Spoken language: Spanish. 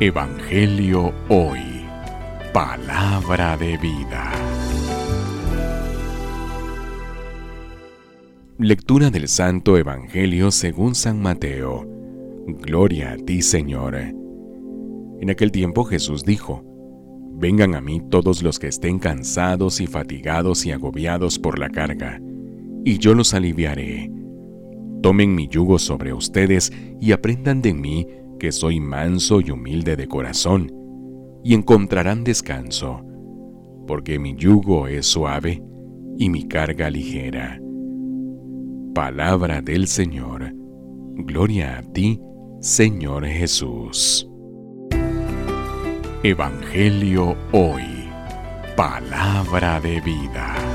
Evangelio Hoy. Palabra de vida. Lectura del Santo Evangelio según San Mateo. Gloria a ti, Señor. En aquel tiempo Jesús dijo, Vengan a mí todos los que estén cansados y fatigados y agobiados por la carga, y yo los aliviaré. Tomen mi yugo sobre ustedes y aprendan de mí que soy manso y humilde de corazón, y encontrarán descanso, porque mi yugo es suave y mi carga ligera. Palabra del Señor. Gloria a ti, Señor Jesús. Evangelio hoy. Palabra de vida.